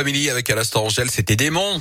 Avec à l'instant Angèle, c'était démon.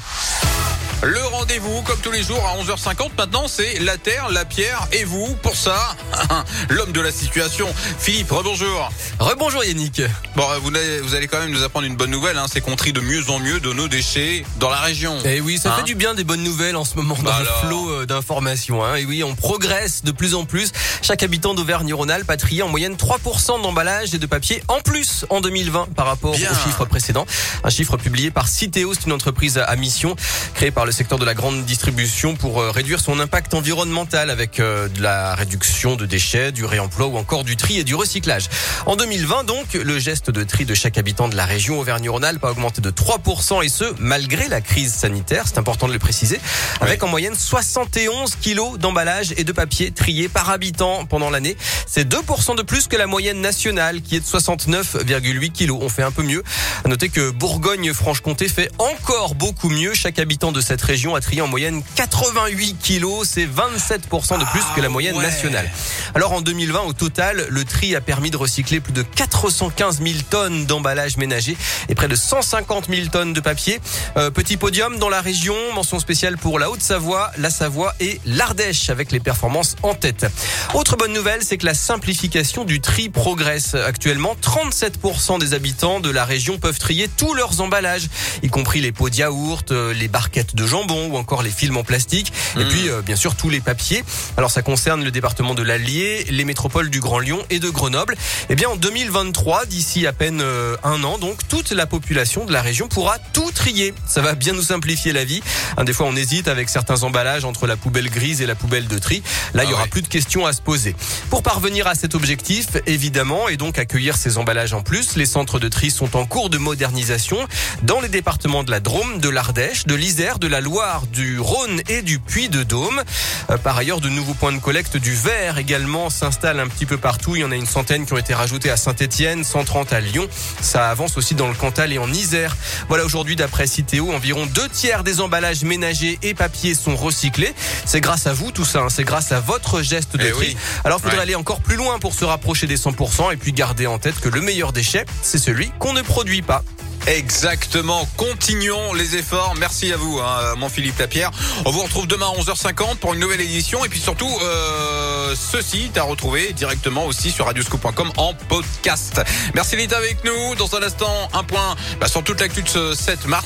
Le rendez-vous, comme tous les jours, à 11h50. Maintenant, c'est la Terre, la Pierre et vous. Pour ça, l'homme de la situation. Philippe, rebonjour. Rebonjour Yannick. Bon, vous allez, vous allez quand même nous apprendre une bonne nouvelle. Hein. C'est qu'on trie de mieux en mieux de nos déchets dans la région. Et eh oui, ça Hein fait du bien des bonnes nouvelles en ce moment dans Bah le alors. flot euh, d'informations. Hein. Et oui, on progresse de plus en plus. Chaque habitant d'Auvergne-Rhône-Alpes a trié en moyenne 3% d'emballage et de papier en plus en 2020 par rapport Bien. au chiffre précédent. Un chiffre publié par Citeo, c'est une entreprise à mission créée par le secteur de la grande distribution pour euh, réduire son impact environnemental avec euh, de la réduction de déchets, du réemploi ou encore du tri et du recyclage. En 2020 donc, le geste de tri de chaque habitant de la région Auvergne-Rhône-Alpes a augmenté de 3% et ce, malgré la crise sanitaire, c'est important de le préciser, avec en moyenne 71 kilos d'emballage et de papier triés par habitant pendant l'année. C'est 2% de plus que la moyenne nationale qui est de 69,8 kilos. On fait un peu mieux. À noter que Bourgogne-Franche-Comté fait encore beaucoup mieux. Chaque habitant de cette région a trié en moyenne 88 kilos. C'est 27% de plus que la moyenne ouais. nationale. Alors en 2020, au total, le tri a permis de recycler plus de 415 000 tonnes d'emballage ménager et près de 150 000 tonnes de papier. Euh, petit podium dans la région, mention spéciale pour la Haute-Savoie, la Savoie et l'Ardèche avec les performances en tête. Autre bonne nouvelle, c'est que la simplification du tri progresse. Actuellement, 37% des habitants de la région peuvent trier tous leurs emballages, y compris les pots de yaourt, euh, les barquettes de jambon ou encore les films en plastique et puis euh, bien sûr tous les papiers. Alors ça concerne le département de l'Allier, les métropoles du Grand Lyon et de Grenoble. Eh bien en 2023, d'ici à peine euh, un an, donc toute la population de la région pourra tout trier. Ça va bien nous simplifier la vie. Hein, des fois on hésite avec certains emballages entre la poubelle grise et la poubelle de tri. Là, il y Ah aura ouais. plus de questions à se poser. Pour parvenir à cet objectif, évidemment, et donc accueillir ces emballages en plus, les centres de tri sont en cours de modernisation dans les départements de la Drôme, de l'Ardèche, de l'Isère, de la Loire, du Rhône et du Puy-de-Dôme. Euh, Par ailleurs, de nouveaux points de collecte du verre également s'installent un petit peu partout. Il y en a une centaine qui ont été rajoutés à Saint-Etienne, 130 à Lyon. Ça avance aussi dans le Cantal et en Isère. Voilà, aujourd'hui, d'après Citeo, environ deux tiers des emballages ménagers et papier sont recyclés. C'est grâce à vous tout ça, hein. c'est grâce à votre geste de Eh tri. oui. Alors, il faudrait Ouais. aller encore plus loin pour se rapprocher des 100% et puis garder en tête que le meilleur déchet, c'est celui qu'on ne produit pas. Exactement. Continuons les efforts. Merci à vous, hein, mon Philippe Lapierre. On vous retrouve demain à 11h50 pour une nouvelle édition. Et puis surtout, euh, ceci à retrouver directement aussi sur radioscoop.com en podcast. Merci d'être avec nous. Dans un instant, un point bah, sur toute l'actu de ce 7 mars.